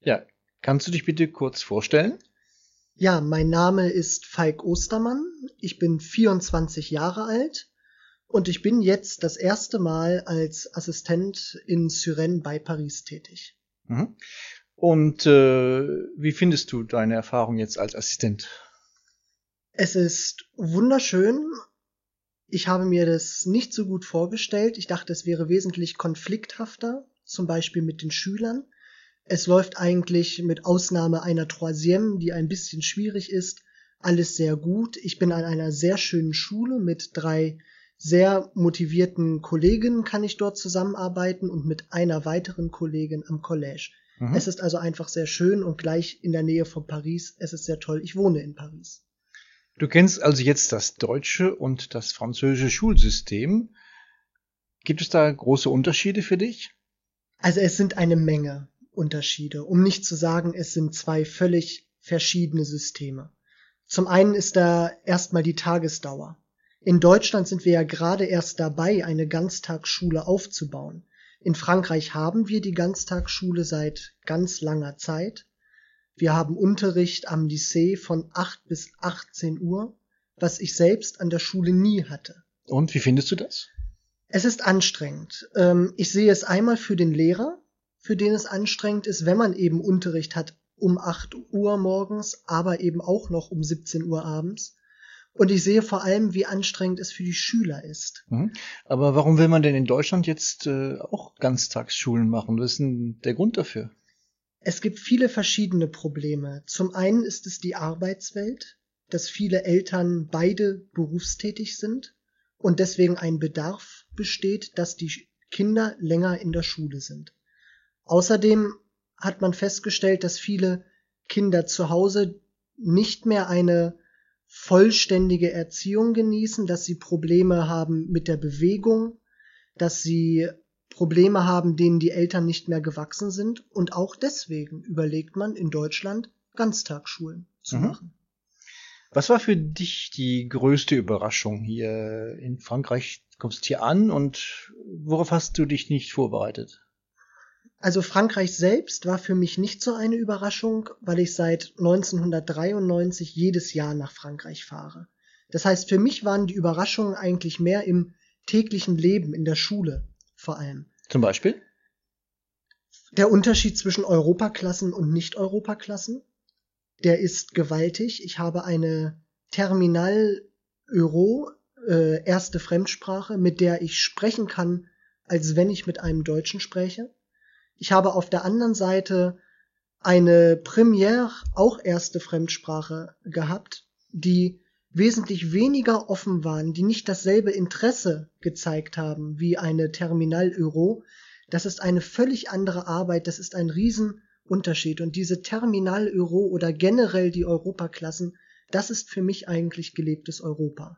Ja, kannst du dich bitte kurz vorstellen? Ja, mein Name ist Falk Ostermann. Ich bin 24 Jahre alt und ich bin jetzt das erste Mal als Assistent in Suresnes bei Paris tätig. Mhm. Und äh, wie findest du deine Erfahrung jetzt als Assistent? Es ist wunderschön. Ich habe mir das nicht so gut vorgestellt. Ich dachte, es wäre wesentlich konflikthafter, zum Beispiel mit den Schülern. Es läuft eigentlich mit Ausnahme einer Troisième, die ein bisschen schwierig ist, alles sehr gut. Ich bin an einer sehr schönen Schule mit drei sehr motivierten Kollegen kann ich dort zusammenarbeiten und mit einer weiteren Kollegin am Collège. Mhm. Es ist also einfach sehr schön und gleich in der Nähe von Paris. Es ist sehr toll. Ich wohne in Paris. Du kennst also jetzt das deutsche und das französische Schulsystem. Gibt es da große Unterschiede für dich? Also es sind eine Menge. Unterschiede, um nicht zu sagen, es sind zwei völlig verschiedene Systeme. Zum einen ist da erstmal die Tagesdauer. In Deutschland sind wir ja gerade erst dabei, eine Ganztagsschule aufzubauen. In Frankreich haben wir die Ganztagsschule seit ganz langer Zeit. Wir haben Unterricht am Lycée von 8 bis 18 Uhr, was ich selbst an der Schule nie hatte. Und wie findest du das? Es ist anstrengend. Ähm, ich sehe es einmal für den Lehrer, für den es anstrengend ist, wenn man eben Unterricht hat um 8 Uhr morgens, aber eben auch noch um 17 Uhr abends. Und ich sehe vor allem, wie anstrengend es für die Schüler ist. Mhm. Aber warum will man denn in Deutschland jetzt äh, auch Ganztagsschulen machen? Was ist denn der Grund dafür? Es gibt viele verschiedene Probleme. Zum einen ist es die Arbeitswelt, dass viele Eltern beide berufstätig sind und deswegen ein Bedarf besteht, dass die Kinder länger in der Schule sind. Außerdem hat man festgestellt, dass viele Kinder zu Hause nicht mehr eine vollständige Erziehung genießen, dass sie Probleme haben mit der Bewegung, dass sie Probleme haben, denen die Eltern nicht mehr gewachsen sind. Und auch deswegen überlegt man in Deutschland Ganztagsschulen zu mhm. machen. Was war für dich die größte Überraschung hier in Frankreich? Kommst hier an und worauf hast du dich nicht vorbereitet? Also Frankreich selbst war für mich nicht so eine Überraschung, weil ich seit 1993 jedes Jahr nach Frankreich fahre. Das heißt, für mich waren die Überraschungen eigentlich mehr im täglichen Leben, in der Schule vor allem. Zum Beispiel? Der Unterschied zwischen Europaklassen und Nicht-Europaklassen, der ist gewaltig. Ich habe eine Terminal Euro, äh, erste Fremdsprache, mit der ich sprechen kann, als wenn ich mit einem Deutschen spreche. Ich habe auf der anderen Seite eine Premiere, auch erste Fremdsprache gehabt, die wesentlich weniger offen waren, die nicht dasselbe Interesse gezeigt haben wie eine Terminal Euro. Das ist eine völlig andere Arbeit, das ist ein Riesenunterschied. Und diese Terminal Euro oder generell die Europaklassen, das ist für mich eigentlich gelebtes Europa.